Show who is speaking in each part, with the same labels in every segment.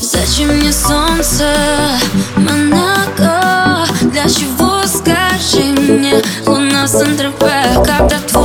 Speaker 1: Зачем мне солнце, Монако? Для чего, скажи мне, луна Сан-Тропе, когда твой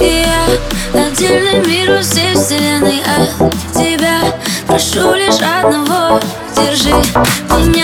Speaker 1: И я отдельный мир во всей вселенной от тебя Прошу лишь одного, держи меня.